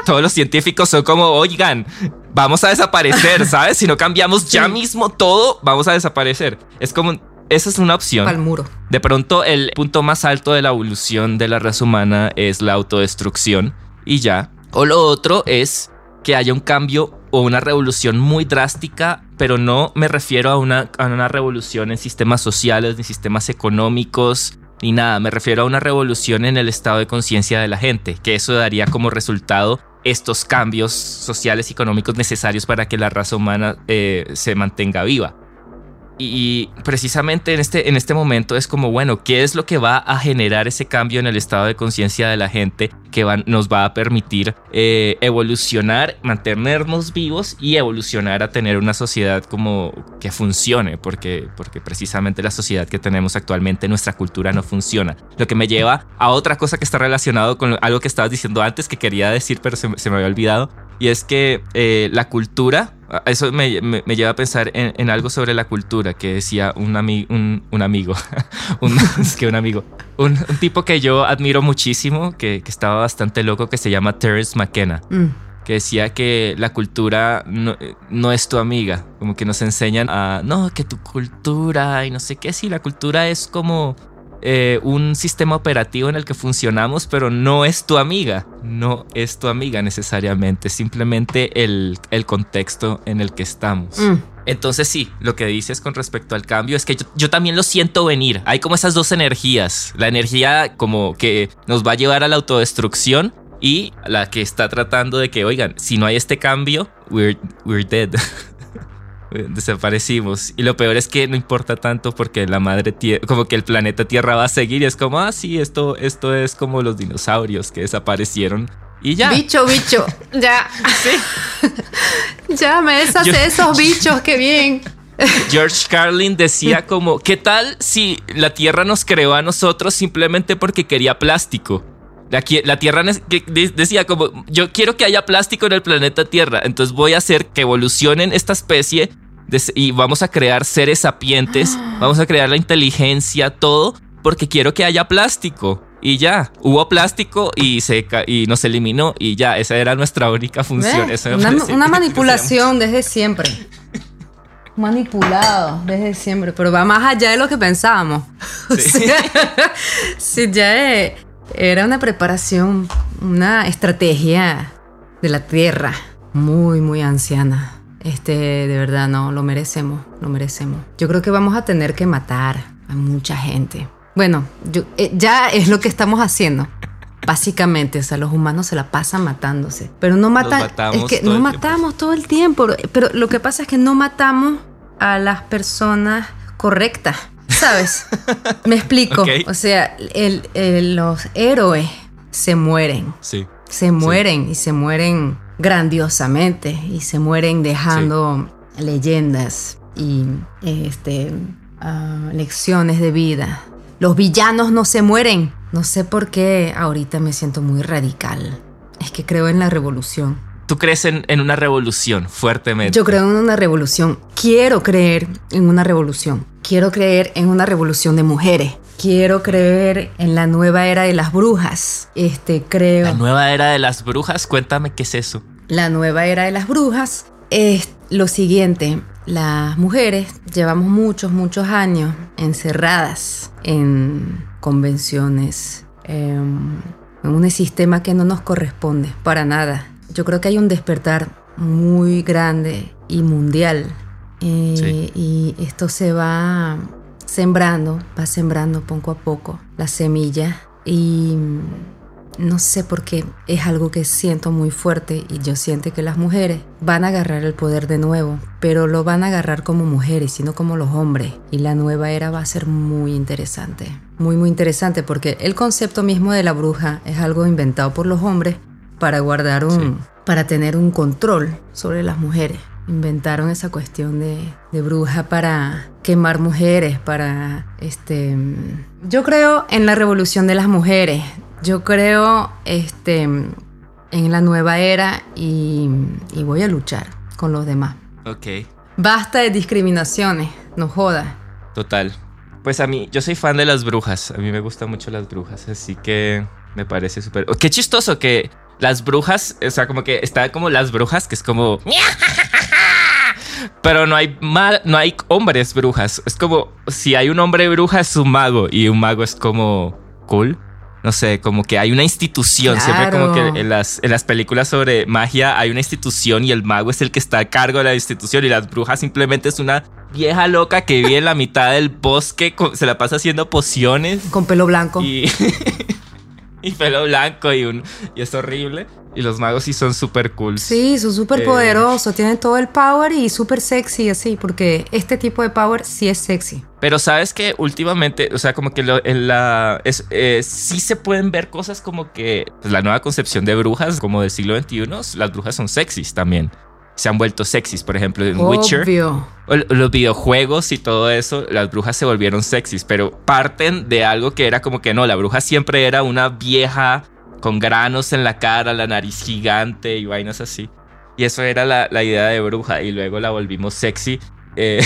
todos los científicos son como, oigan, vamos a desaparecer, ¿sabes? Si no cambiamos ya mismo todo, vamos a desaparecer. Es como, esa es una opción. Al muro. De pronto, el punto más alto de la evolución de la raza humana es la autodestrucción y ya. O lo otro es que haya un cambio o una revolución muy drástica, pero no me refiero a una, a una revolución en sistemas sociales ni sistemas económicos ni nada, me refiero a una revolución en el estado de conciencia de la gente, que eso daría como resultado estos cambios sociales y económicos necesarios para que la raza humana eh, se mantenga viva. Y precisamente en este, en este momento es como, bueno, ¿qué es lo que va a generar ese cambio en el estado de conciencia de la gente que nos va a permitir eh, evolucionar, mantenernos vivos y evolucionar a tener una sociedad como que funcione? Porque, porque precisamente la sociedad que tenemos actualmente, nuestra cultura no funciona. Lo que me lleva a otra cosa que está relacionado con algo que estabas diciendo antes que quería decir, pero se, me había olvidado. Y es que eh, la cultura eso me, lleva a pensar en, algo sobre la cultura que decía un, un, amigo, un, que un amigo, un, tipo que yo admiro muchísimo, que, estaba bastante loco, que se llama Terence McKenna. Mm. que decía que la cultura no, no, es tu amiga, como que nos enseñan a, no, que tu cultura y no sé qué, si la cultura es como eh, un sistema operativo en el que funcionamos, pero no es tu amiga, no es tu amiga necesariamente, simplemente el, el contexto en el que estamos. Mm. Entonces sí, lo que dices con respecto al cambio es que yo, también lo siento venir. Hay como esas dos energías. La energía como que nos va a llevar a la autodestrucción y la que está tratando de que, oigan, si no hay este cambio, we're, we're dead. desaparecimos. Y lo peor es que no importa tanto porque la madre tierra, como que el planeta Tierra va a seguir y es como, ah, sí, esto, esto es como los dinosaurios que desaparecieron. Y ya. Bicho, bicho, ya. Sí. ya me deshace esos bichos, qué bien. George Carlin decía como, ¿qué tal si la Tierra nos creó a nosotros simplemente porque quería plástico? La, la, Tierra decía como, yo quiero que haya plástico en el planeta Tierra, entonces voy a hacer que evolucionen esta especie y vamos a crear seres sapientes, vamos a crear la inteligencia, todo, porque quiero que haya plástico. Y ya, hubo plástico y se y nos eliminó y ya, esa era nuestra única función. una, manipulación desde siempre. Manipulado desde siempre, pero va más allá de lo que pensábamos. Sí, ya era una preparación, una estrategia de la Tierra muy, muy anciana. Este, de verdad, no, lo merecemos, lo merecemos. Yo creo que vamos a tener que matar a mucha gente. Bueno, yo, eh, ya es lo que estamos haciendo. Básicamente, o sea, los humanos se la pasan matándose. Pero no matan. Es que no matamos todo el tiempo. Pero lo que pasa es que no matamos a las personas correctas. ¿Sabes? Me explico. O sea, los héroes se mueren. Sí. Se mueren y se mueren grandiosamente y se mueren dejando leyendas y este, ah, lecciones de vida. Los villanos no se mueren. No sé por qué ahorita me siento muy radical. Es que creo en la revolución. tú crees en, en, una revolución fuertemente. Yo creo en una revolución. Quiero creer en una revolución. Quiero creer en una revolución de mujeres. Quiero creer en la nueva era de las brujas. Este, creo. La nueva era de las brujas, cuéntame qué es eso. La nueva era de las brujas es lo siguiente. Las mujeres llevamos muchos, muchos años encerradas en convenciones, em, en un sistema que no nos corresponde para nada. Yo creo que hay un despertar muy grande y mundial. Eh, y esto se va sembrando, va sembrando poco a poco la semilla y no sé por qué es algo que siento muy fuerte y yo siento que las mujeres van a agarrar el poder de nuevo, pero lo van a agarrar como mujeres, sino como los hombres. Y la nueva era va a ser muy interesante, muy muy interesante porque el concepto mismo de la bruja es algo inventado por los hombres para guardar un, para tener un control sobre las mujeres inventaron esa cuestión de, bruja para quemar mujeres, para este yo creo en la revolución de las mujeres, yo creo este en la nueva era y, y voy a luchar con los demás. Ok. Basta de discriminaciones, no joda. Total. Pues a mí, yo soy fan de las brujas, a mí me gustan mucho las brujas, así que me parece súper... Qué chistoso que las brujas, o sea, como que está como las brujas, que es como... Pero no hay, mal, no hay hombres brujas. Es como si hay un hombre bruja es un mago y un mago es como cool. No sé, como que hay una institución. Siempre como que en las, en las películas sobre magia hay una institución y el mago es el que está a cargo de la institución y las brujas simplemente es una vieja loca que vive en la mitad del bosque, se la pasa haciendo pociones. Con pelo blanco. Y, y pelo blanco y, un, y es horrible. Y los magos sí son súper cool. Sí, son súper poderosos, tienen todo el power y súper sexy así, porque este tipo de power sí es sexy. Pero sabes que últimamente, o sea, como que en la... Es, eh, sí se pueden ver cosas como que pues, la nueva concepción de brujas, como del siglo XXI, las brujas son sexys también. Se han vuelto sexys, por ejemplo, en Witcher. Los videojuegos y todo eso, las brujas se volvieron sexys, pero parten de algo que era como que no, la bruja siempre era una vieja con granos en la cara, la nariz gigante y vainas así. Y eso era la, idea de bruja y luego la volvimos sexy. Eh,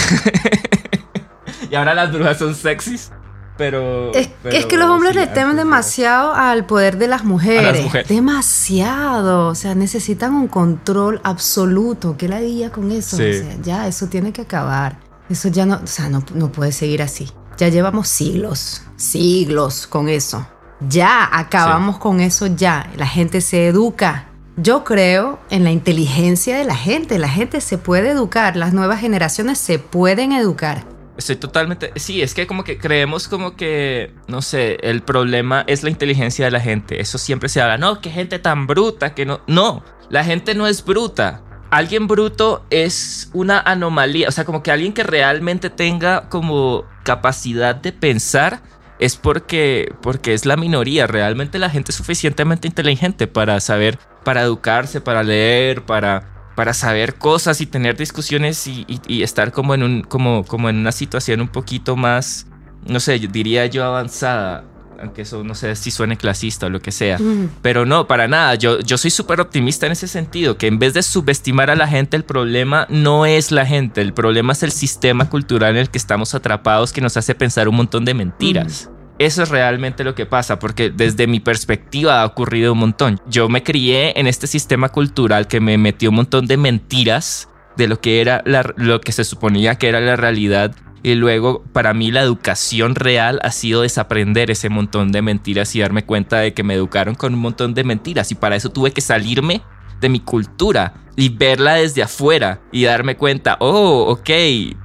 y ahora las brujas son sexys. Pero es, que los hombres le temen demasiado al poder de las mujeres. Demasiado. O sea, necesitan un control absoluto. ¿Qué la diría con eso? O sea, ya, eso tiene que acabar. Eso ya no, o sea, no, no puede seguir así. Ya llevamos siglos, siglos con eso. Ya, acabamos con eso ya. La gente se educa. Yo creo en la inteligencia de la gente. La gente se puede educar. Las nuevas generaciones se pueden educar. Estoy totalmente... Sí, es que como que creemos como que, no sé, el problema es la inteligencia de la gente. Eso siempre se habla. No, qué gente tan bruta, que no... No, la gente no es bruta. Alguien bruto es una anomalía. O sea, como que alguien que realmente tenga como capacidad de pensar es porque, porque es la minoría. Realmente la gente es suficientemente inteligente para saber, para educarse, para leer, para, para saber cosas y tener discusiones y, estar como en, un, como, como en una situación un poquito más, no sé, diría yo avanzada. Aunque eso no sé si suene clasista o lo que sea. Pero no, para nada. Yo, yo soy súper optimista en ese sentido. Que en vez de subestimar a la gente, el problema no es la gente. El problema es el sistema cultural en el que estamos atrapados que nos hace pensar un montón de mentiras. Eso es realmente lo que pasa, porque desde mi perspectiva ha ocurrido un montón. Yo me crié en este sistema cultural que me metió un montón de mentiras de lo que era lo que se suponía que era la realidad y luego para mí la educación real ha sido desaprender ese montón de mentiras y darme cuenta de que me educaron con un montón de mentiras y para eso tuve que salirme de mi cultura y verla desde afuera y darme cuenta, oh, ok,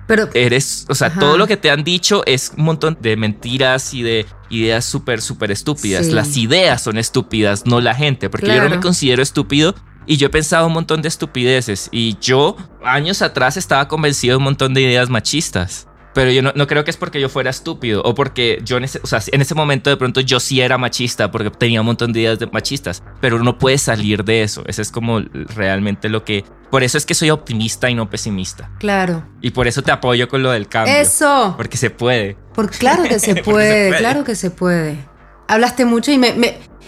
pero eres, o sea, todo lo que te han dicho es un montón de mentiras y de ideas súper, súper estúpidas. Las ideas son estúpidas, no la gente, porque yo no me considero estúpido. Y yo he pensado un montón de estupideces. Y yo, años atrás, estaba convencido de un montón de ideas machistas. Pero yo no, creo que es porque yo fuera estúpido o porque yo en ese, o sea, en ese momento de pronto yo sí era machista porque tenía un montón de ideas de machistas, pero uno puede salir de eso. Eso es como realmente lo que... Por eso es que soy optimista y no pesimista. Claro. Y por eso te apoyo con lo del cambio. Eso. Porque se puede. Por, claro que se puede, claro que se puede. Hablaste mucho y me,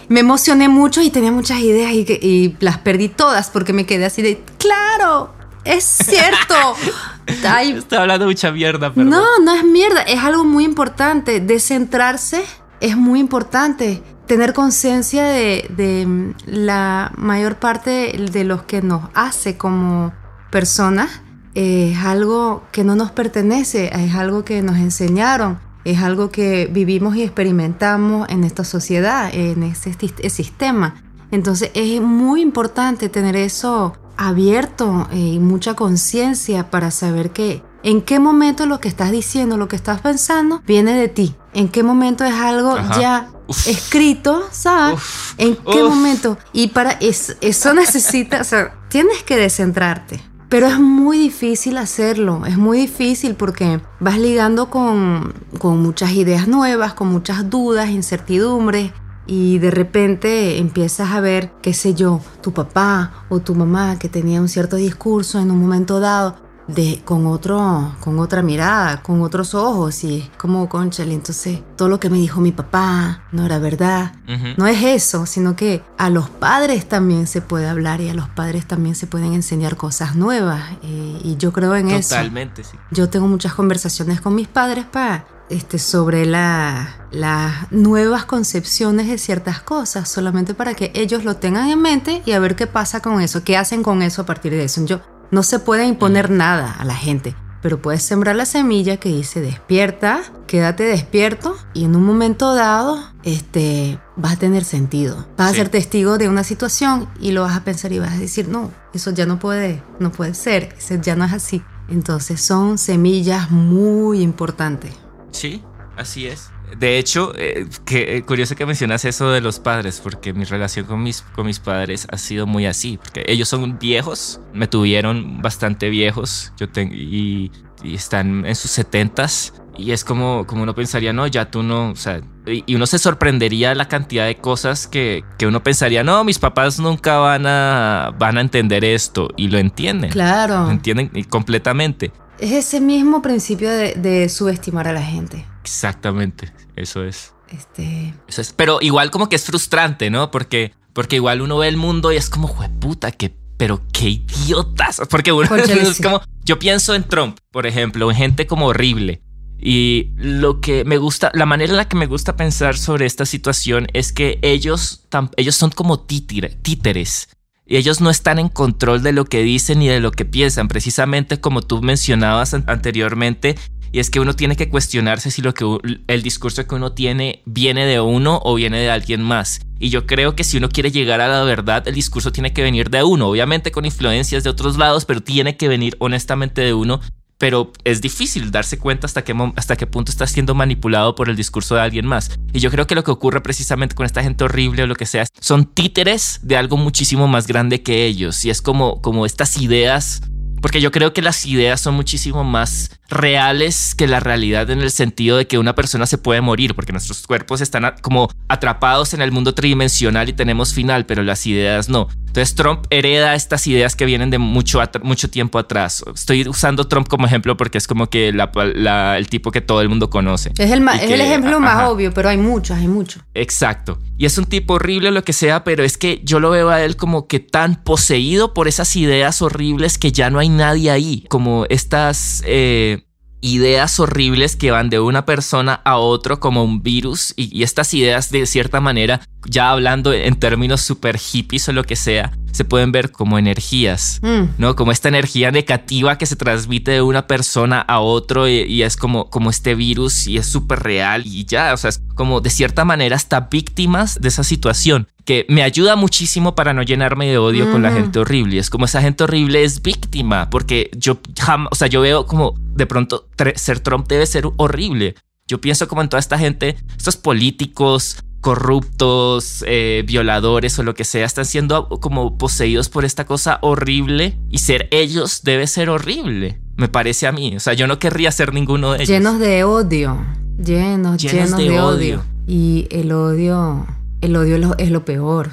Me emocioné mucho y tenía muchas ideas y, y las perdí todas porque me quedé así de, claro, es cierto. Estaba hablando mucha mierda, pero. No, no es mierda, es algo muy importante. Descentrarse es muy importante. Tener conciencia de, de, la mayor parte de los que nos hace como personas es algo que no nos pertenece, es algo que nos enseñaron, es algo que vivimos y experimentamos en esta sociedad, en este sistema. Entonces es muy importante tener eso abierto eh, y mucha conciencia para saber que en qué momento lo que estás diciendo, lo que estás pensando, viene de ti. En qué momento es algo ya escrito, ¿sabes? en qué momento. Y para eso, eso necesita, o sea, tienes que descentrarte. Pero es muy difícil hacerlo, es muy difícil porque vas ligando con, con muchas ideas nuevas, con muchas dudas, incertidumbres, y de repente empiezas a ver, qué sé yo, tu papá o tu mamá que tenía un cierto discurso en un momento dado de, con, otro, con otra mirada, con otros ojos y es como, conchale, entonces todo lo que me dijo mi papá no era verdad. No es eso, sino que a los padres también se puede hablar y a los padres también se pueden enseñar cosas nuevas eh, y yo creo en eso. Totalmente, sí. Yo tengo muchas conversaciones con mis padres para este, sobre las nuevas concepciones de ciertas cosas, solamente para que ellos lo tengan en mente y a ver qué pasa con eso, qué hacen con eso a partir de eso. Yo, no se puede imponer nada a la gente, pero puedes sembrar la semilla que dice despierta, quédate despierto y en un momento dado este, vas a tener sentido. Vas a ser testigo de una situación y lo vas a pensar y vas a decir, no, eso ya no puede, no puede ser, eso ya no es así. Entonces son semillas muy importantes. Sí, así es. De hecho, eh, que, eh, curioso que mencionas eso de los padres, porque mi relación con mis, con mis padres ha sido muy así, porque ellos son viejos, me tuvieron bastante viejos, yo tengo, y, están en sus setentas, y es como, como uno pensaría, no, ya tú no, o sea, y uno se sorprendería la cantidad de cosas que, que, uno pensaría, no, mis papás nunca van a, van a entender esto, y lo entienden. Claro. Lo entienden completamente. Es ese mismo principio de, subestimar a la gente. Exactamente, eso es. Este... Eso es. Pero igual como que es frustrante, ¿no? Porque, porque igual uno ve el mundo y es como, puta, que pero qué idiotas. Porque uno es como, yo pienso en Trump, por ejemplo, en gente como horrible. Y lo que me gusta, la manera en la que me gusta pensar sobre esta situación es que ellos, ellos son como títeres y ellos no están en control de lo que dicen ni de lo que piensan, precisamente como tú mencionabas anteriormente, y es que uno tiene que cuestionarse si lo que el discurso que uno tiene viene de uno o viene de alguien más. Y yo creo que si uno quiere llegar a la verdad, el discurso tiene que venir de uno, obviamente con influencias de otros lados, pero tiene que venir honestamente de uno pero es difícil darse cuenta hasta qué, hasta qué punto está siendo manipulado por el discurso de alguien más. Y yo creo que lo que ocurre precisamente con esta gente horrible o lo que sea, son títeres de algo muchísimo más grande que ellos. Y es como, como estas ideas porque yo creo que las ideas son muchísimo más reales que la realidad en el sentido de que una persona se puede morir, porque nuestros cuerpos están como atrapados en el mundo tridimensional y tenemos final, pero las ideas no. Entonces Trump hereda estas ideas que vienen de mucho, mucho tiempo atrás. Estoy usando Trump como ejemplo porque es como que el tipo que todo el mundo conoce. Es el, es el ejemplo más obvio, pero hay muchos, hay muchos. Exacto. Y es un tipo horrible lo que sea, pero es que yo lo veo a él como que tan poseído por esas ideas horribles que ya no hay nadie ahí. Como estas... Eh, ideas horribles que van de una persona a otro como un virus y, estas ideas de cierta manera, ya hablando en términos super hippies o lo que sea, se pueden ver como energías, mm. ¿no? Como esta energía negativa que se transmite de una persona a otro y, es como, como este virus y es súper real y ya, o sea, es como de cierta manera hasta víctimas de esa situación que me ayuda muchísimo para no llenarme de odio con la gente horrible. Es como esa gente horrible es víctima, porque yo jamás, o sea, yo veo como de pronto ser Trump debe ser horrible. Yo pienso como en toda esta gente, estos políticos corruptos, eh, violadores o lo que sea, están siendo como poseídos por esta cosa horrible y ser ellos debe ser horrible, me parece a mí. O sea, yo no querría ser ninguno de ellos. Llenos de odio, llenos, llenos, de, odio. Y el odio el odio es lo, peor.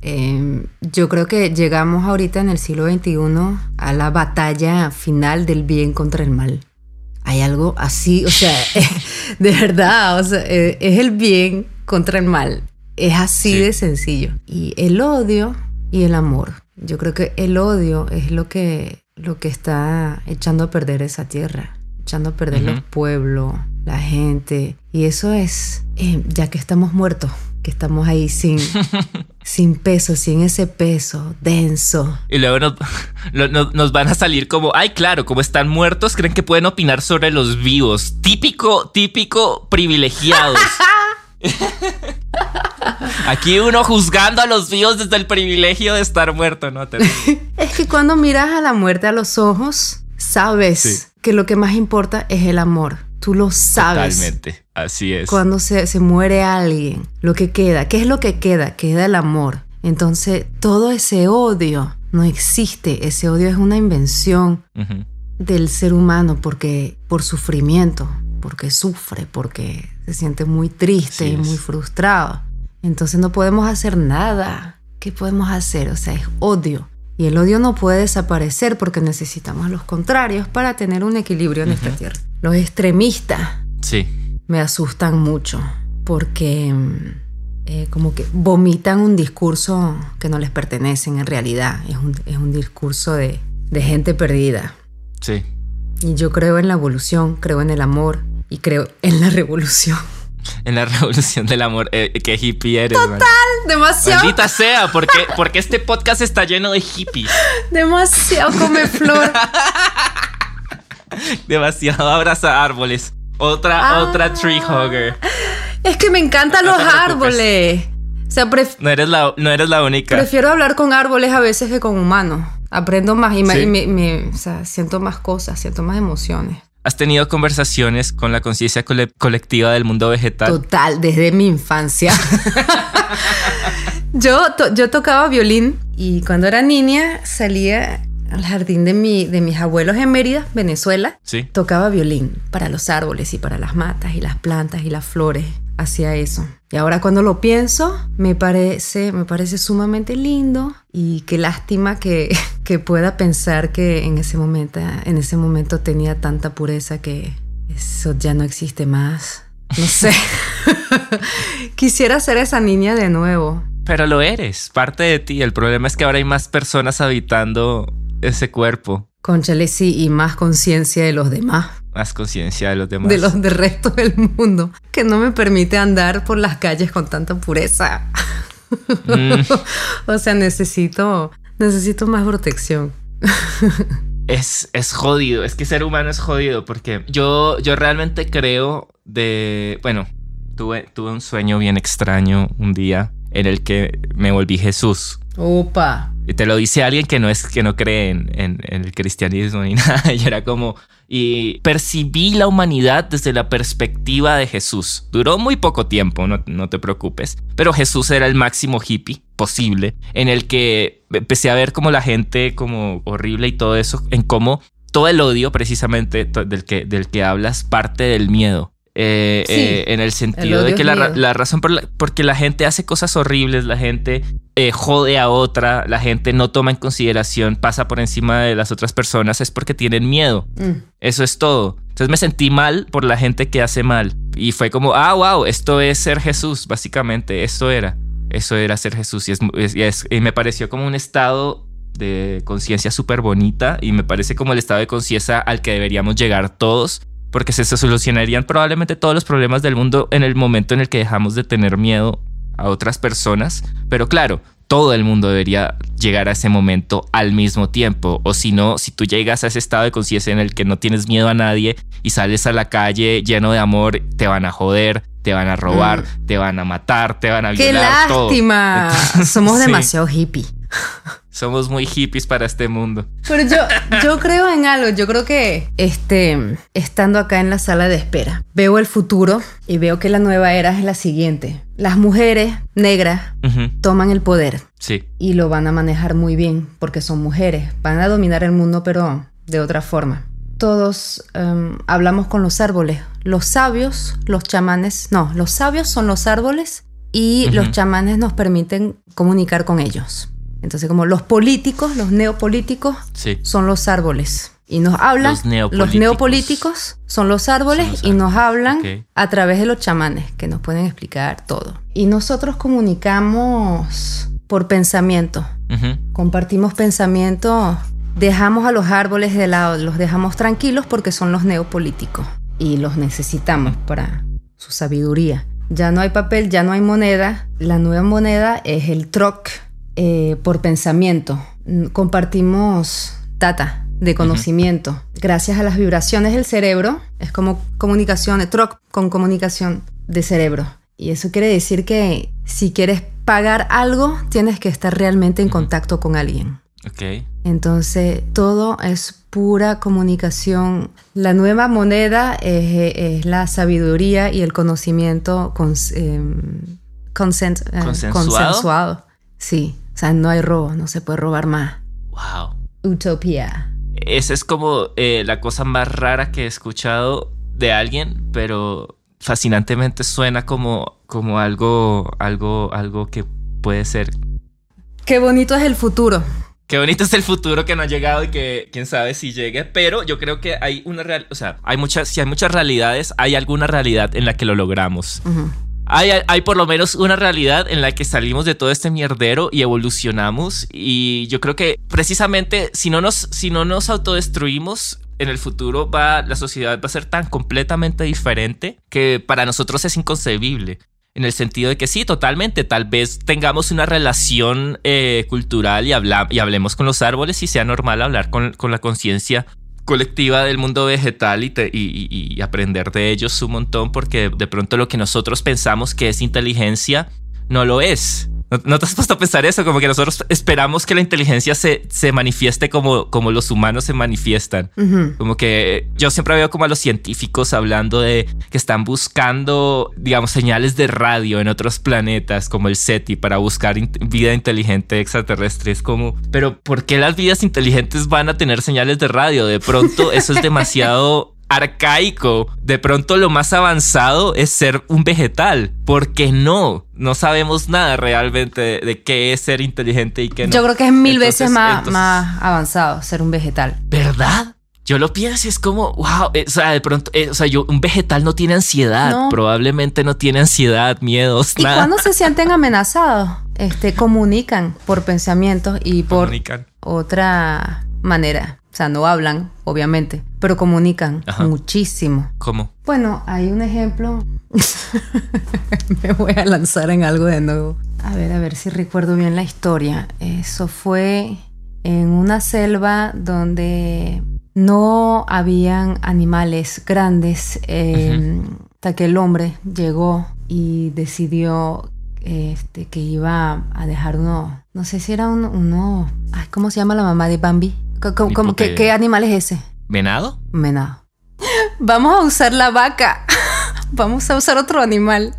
Em, yo creo que llegamos ahorita en el siglo XXI a la batalla final del bien contra el mal. Hay algo así, o sea, de verdad, o sea, eh, es el bien contra el mal. Es así de sencillo. Y el odio y el amor. Yo creo que el odio es lo que, lo que está echando a perder esa tierra, echando a perder los pueblos, la gente. Y eso es, eh, ya que estamos muertos, que estamos ahí sin, sin peso, sin ese peso denso. Y luego nos, nos, van a salir como, ay, claro, como están muertos, creen que pueden opinar sobre los vivos. Típico, típico privilegiados. Aquí uno juzgando a los vivos desde el privilegio de estar muerto, ¿no? es que cuando miras a la muerte a los ojos, sabes que lo que más importa es el amor. Tú lo sabes. Totalmente, así es. Cuando se, se muere alguien, lo que queda, ¿qué es lo que queda? Queda el amor. Entonces, todo ese odio no existe. Ese odio es una invención del ser humano porque por sufrimiento, porque sufre, porque se siente muy triste y muy frustrado. Entonces no podemos hacer nada. ¿Qué podemos hacer? O sea, es odio. Y el odio no puede desaparecer porque necesitamos los contrarios para tener un equilibrio en esta tierra. Los extremistas sí. Me asustan mucho porque eh, como que vomitan un discurso que no les pertenece en realidad. Es un, es un discurso de, de gente perdida. Sí. Y yo creo en la evolución, creo en el amor y creo en la revolución en la revolución del amor. Eh, que hippie eres. Total, demasiado. Maldita sea, porque, porque este podcast está lleno de hippies. Demasiado come flor. demasiado abraza árboles. Otra, ah. otra tree hugger. Es que me encantan los árboles. O sea, no, eres la, no eres la única. Prefiero hablar con árboles a veces que con humanos. Aprendo más y, me, o sea, siento más cosas, siento más emociones. ¿Has tenido conversaciones con la conciencia colectiva del mundo vegetal? Total, desde mi infancia. yo, yo tocaba violín y cuando era niña salía al jardín de, mi, de mis abuelos en Mérida, Venezuela. Sí. Tocaba violín para los árboles y para las matas y las plantas y las flores. Hacía eso. Y ahora cuando lo pienso, me parece, me parece sumamente lindo y qué lástima que, que pueda pensar que en ese momento, en ese momento tenía tanta pureza que eso ya no existe más. No sé. Quisiera ser esa niña de nuevo. Pero lo eres, parte de ti. El problema es que ahora hay más personas habitando ese cuerpo. Conchale, sí, y más conciencia de los demás. Más conciencia de los demás. De los del resto del mundo, que no me permite andar por las calles con tanta pureza. Mm. o sea, necesito, necesito más protección. es, es jodido, es que ser humano es jodido, porque yo, yo realmente creo de, bueno, tuve, tuve un sueño bien extraño un día en el que me volví Jesús. Opa. Y te lo dice alguien que no es que no cree en, el cristianismo ni nada. Y era como. Y percibí la humanidad desde la perspectiva de Jesús. Duró muy poco tiempo, no, no te preocupes. Pero Jesús era el máximo hippie posible, en el que empecé a ver como la gente como horrible y todo eso, en cómo todo el odio precisamente del que, del que hablas parte del miedo. Eh, eh, en el sentido de que la, razón por la, porque la gente hace cosas horribles, la gente eh, jode a otra, la gente no toma en consideración, pasa por encima de las otras personas, es porque tienen miedo. Mm. Eso es todo. Entonces me sentí mal por la gente que hace mal. Y fue como, ah, wow, esto es ser Jesús, básicamente, esto era. Eso era ser Jesús. Y, y me pareció como un estado de conciencia súper bonita y me parece como el estado de conciencia al que deberíamos llegar todos porque se solucionarían probablemente todos los problemas del mundo en el momento en el que dejamos de tener miedo a otras personas. Pero claro, todo el mundo debería llegar a ese momento al mismo tiempo. O si no, si tú llegas a ese estado de conciencia en el que no tienes miedo a nadie y sales a la calle lleno de amor, te van a joder, te van a robar, mm. te van a matar, te van a violar. ¡Qué lástima! Somos demasiado hippie. Somos muy hippies para este mundo. Pero yo, yo creo en algo. Yo creo que este, estando acá en la sala de espera, veo el futuro y veo que la nueva era es la siguiente. Las mujeres negras toman el poder. Sí. Y lo van a manejar muy bien porque son mujeres. Van a dominar el mundo, pero de otra forma. Todos em, hablamos con los árboles. Los sabios, los chamanes, no, los sabios son los árboles y los chamanes nos permiten comunicar con ellos. Entonces, como los políticos, los neopolíticos, son los árboles. Y nos hablan, los neopolíticos, son los árboles y nos hablan a través de los chamanes, que nos pueden explicar todo. Y nosotros comunicamos por pensamiento. Compartimos pensamiento, dejamos a los árboles de lado, los dejamos tranquilos porque son los neopolíticos y los necesitamos para su sabiduría. Ya no hay papel, ya no hay moneda. La nueva moneda es el troc eh, por pensamiento. Compartimos data de conocimiento. Gracias a las vibraciones del cerebro, es como comunicación, troc con comunicación de cerebro. Y eso quiere decir que si quieres pagar algo, tienes que estar realmente en contacto con alguien. Ok. Entonces, todo es pura comunicación. La nueva moneda es, la sabiduría y el conocimiento em, eh, consensuado. Sí, o sea, no hay robo, no se puede robar más. Wow. Utopía. Esa es como eh, la cosa más rara que he escuchado de alguien, pero fascinantemente suena como, como algo, algo, algo que puede ser. Qué bonito es el futuro. Qué bonito es el futuro que no ha llegado y que quién sabe si llegue, pero yo creo que hay una real, o sea, hay muchas, si hay muchas realidades, hay alguna realidad en la que lo logramos. Hay, hay, por lo menos una realidad en la que salimos de todo este mierdero y evolucionamos. Y yo creo que precisamente si no nos, si no nos autodestruimos, en el futuro va, la sociedad va a ser tan completamente diferente que para nosotros es inconcebible. En el sentido de que sí, totalmente, tal vez tengamos una relación eh, cultural y, y hablemos con los árboles y sea normal hablar con, con la conciencia colectiva del mundo vegetal y, y, aprender de ellos un montón porque de pronto lo que nosotros pensamos que es inteligencia no lo es. ¿No, te has puesto a pensar eso? Como que nosotros esperamos que la inteligencia se, se manifieste como, como los humanos se manifiestan. Como que yo siempre veo como a los científicos hablando de que están buscando, digamos, señales de radio en otros planetas como el SETI para buscar vida inteligente extraterrestre. Es como, pero ¿por qué las vidas inteligentes van a tener señales de radio? De pronto eso es demasiado arcaico. De pronto lo más avanzado es ser un vegetal. ¿Por qué no? No sabemos nada realmente de, qué es ser inteligente y qué no. Yo creo que es mil veces más, más avanzado ser un vegetal. ¿Verdad? Yo lo pienso y es como, wow, eh, o sea, de pronto, eh, o sea, yo, un vegetal no tiene ansiedad, probablemente no tiene ansiedad, miedos, ¿Y cuando se sienten amenazados? Este, comunican por pensamientos y por otra manera. O sea, no hablan, obviamente, pero comunican muchísimo. ¿Cómo? Bueno, hay un ejemplo. Me voy a lanzar en algo de nuevo. A ver, a ver si recuerdo bien la historia. Eso fue en una selva donde no habían animales grandes eh, hasta que el hombre llegó y decidió este, que iba a dejar uno, no sé si era uno, uno ¿cómo se llama la mamá de Bambi? Qué, animal es ese? ¿Venado? Venado. Vamos a usar la vaca. Vamos a usar otro animal.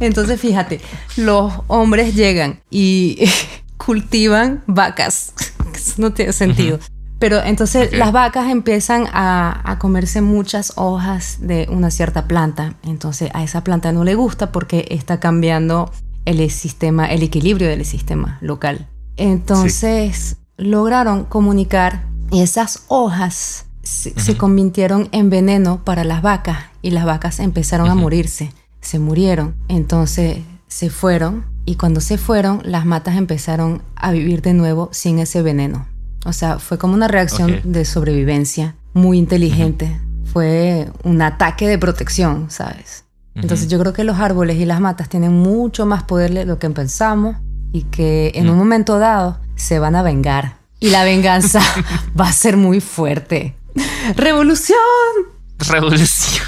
Entonces, fíjate, los hombres llegan y cultivan vacas. Eso no tiene sentido. Pero entonces las vacas empiezan a, comerse muchas hojas de una cierta planta. Entonces a esa planta no le gusta porque está cambiando el sistema, el equilibrio del sistema local. Entonces lograron comunicar y esas hojas se, convirtieron en veneno para las vacas y las vacas empezaron a morirse, se murieron, entonces se fueron y cuando se fueron las matas empezaron a vivir de nuevo sin ese veneno. O sea, fue como una reacción de sobrevivencia muy inteligente. Fue un ataque de protección, ¿sabes? Entonces yo creo que los árboles y las matas tienen mucho más poder de lo que pensamos y que en un momento dado se van a vengar. Y la venganza va a ser muy fuerte. ¡Revolución! Revolución.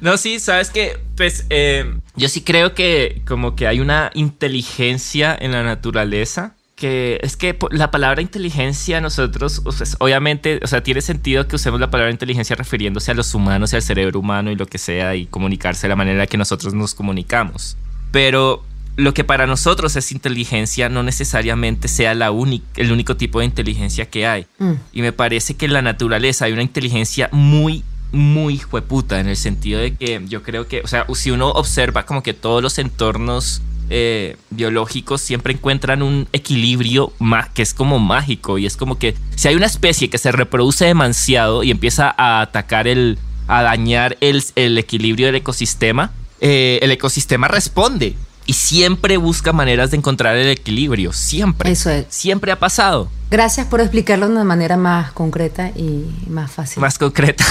No, sí, sabes que, pues, eh, yo sí creo que como que hay una inteligencia en la naturaleza. Que es que la palabra inteligencia nosotros, obviamente, o sea, tiene sentido que usemos la palabra inteligencia refiriéndose a los humanos y al cerebro humano y lo que sea y comunicarse de la manera que nosotros nos comunicamos. Pero lo que para nosotros es inteligencia no necesariamente sea la el único tipo de inteligencia que hay. Mm. Y me parece que en la naturaleza hay una inteligencia muy, muy jueputa en el sentido de que yo creo que, o sea, si uno observa como que todos los entornos eh, biológicos siempre encuentran un equilibrio que es como mágico y es como que si hay una especie que se reproduce demasiado y empieza a atacar el, a dañar el, el equilibrio del ecosistema, eh, el ecosistema responde y siempre busca maneras de encontrar el equilibrio. Siempre. Eso es. Siempre ha pasado. Gracias por explicarlo de una manera más concreta y más fácil. Más concreta.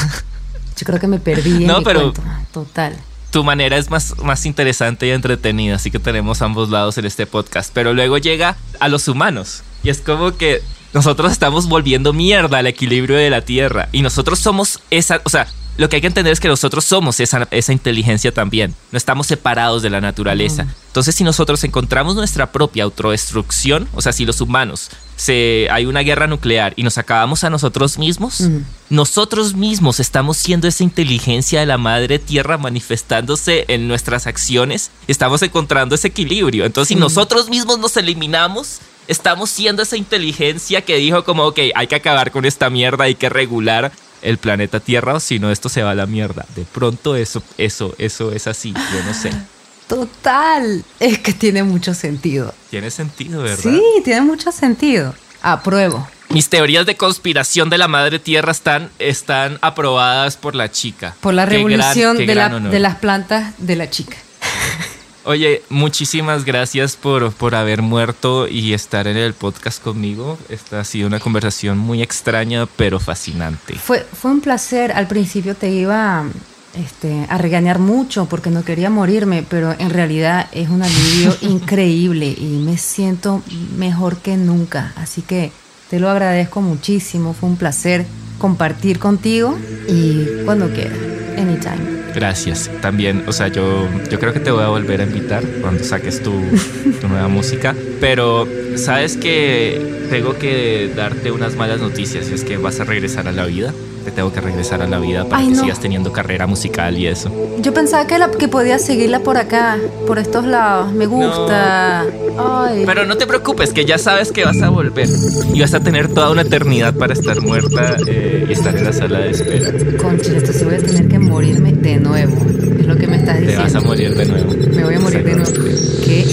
Yo creo que me perdí. En no, pero. Total. Tu manera es más, más interesante y entretenida, así que tenemos ambos lados en este podcast. Pero luego llega a los humanos. Y es como que nosotros estamos volviendo mierda al equilibrio de la Tierra. Y nosotros somos esa. O sea, lo que hay que entender es que nosotros somos esa, esa inteligencia también. No estamos separados de la naturaleza. Entonces, si nosotros encontramos nuestra propia autodestrucción, o sea, si los humanos se, hay una guerra nuclear y nos acabamos a nosotros mismos, nosotros mismos estamos siendo esa inteligencia de la madre tierra manifestándose en nuestras acciones. Estamos encontrando ese equilibrio. Entonces, si nosotros mismos nos eliminamos, estamos siendo esa inteligencia que dijo como, ok, hay que acabar con esta mierda, hay que regular el planeta Tierra o si no esto se va a la mierda. De pronto eso, eso, eso es así, yo no sé. Total, es que tiene mucho sentido. Tiene sentido, ¿verdad? Sí, tiene mucho sentido. Apruebo. Mis teorías de conspiración de la madre tierra están, están aprobadas por la chica. Por la revolución de, de las plantas de la chica. Oye, muchísimas gracias por, por haber muerto y estar en el podcast conmigo. Esta ha sido una conversación muy extraña, pero fascinante. Fue, fue un placer. Al principio te iba este, a regañar mucho porque no quería morirme, pero en realidad es un alivio increíble y me siento mejor que nunca. Así que te lo agradezco muchísimo. Fue un placer compartir contigo y cuando quieras, anytime. Gracias. También, o sea, yo, yo creo que te voy a volver a invitar cuando saques tu, tu nueva música. Pero, ¿sabes que tengo que darte unas malas noticias? Es que vas a regresar a la vida te tengo que regresar a la vida para que sigas teniendo carrera musical y eso. Yo pensaba que, la, que podías seguirla por acá, por estos lados. Me gusta. Pero no te preocupes, que ya sabes que vas a volver. Y vas a tener toda una eternidad para estar muerta eh, y estar en la sala de espera. Concha, esto sí voy a tener que morirme de nuevo. Es lo que me estás diciendo. Te vas a morir de nuevo. Me voy a morir de nuevo. Qué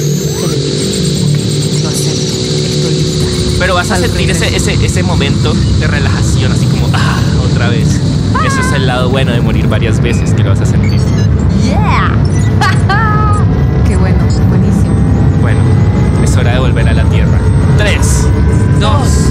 lo acepto. Estoy lista. Pero vas a sentir ese, ese, ese momento de relajación, así como, ah, otra vez. Eso es el lado bueno de morir varias veces que lo vas a sentir. ¡Yeah! ¡Qué bueno! Buenísimo. Bueno, es hora de volver a la Tierra. Tres, dos,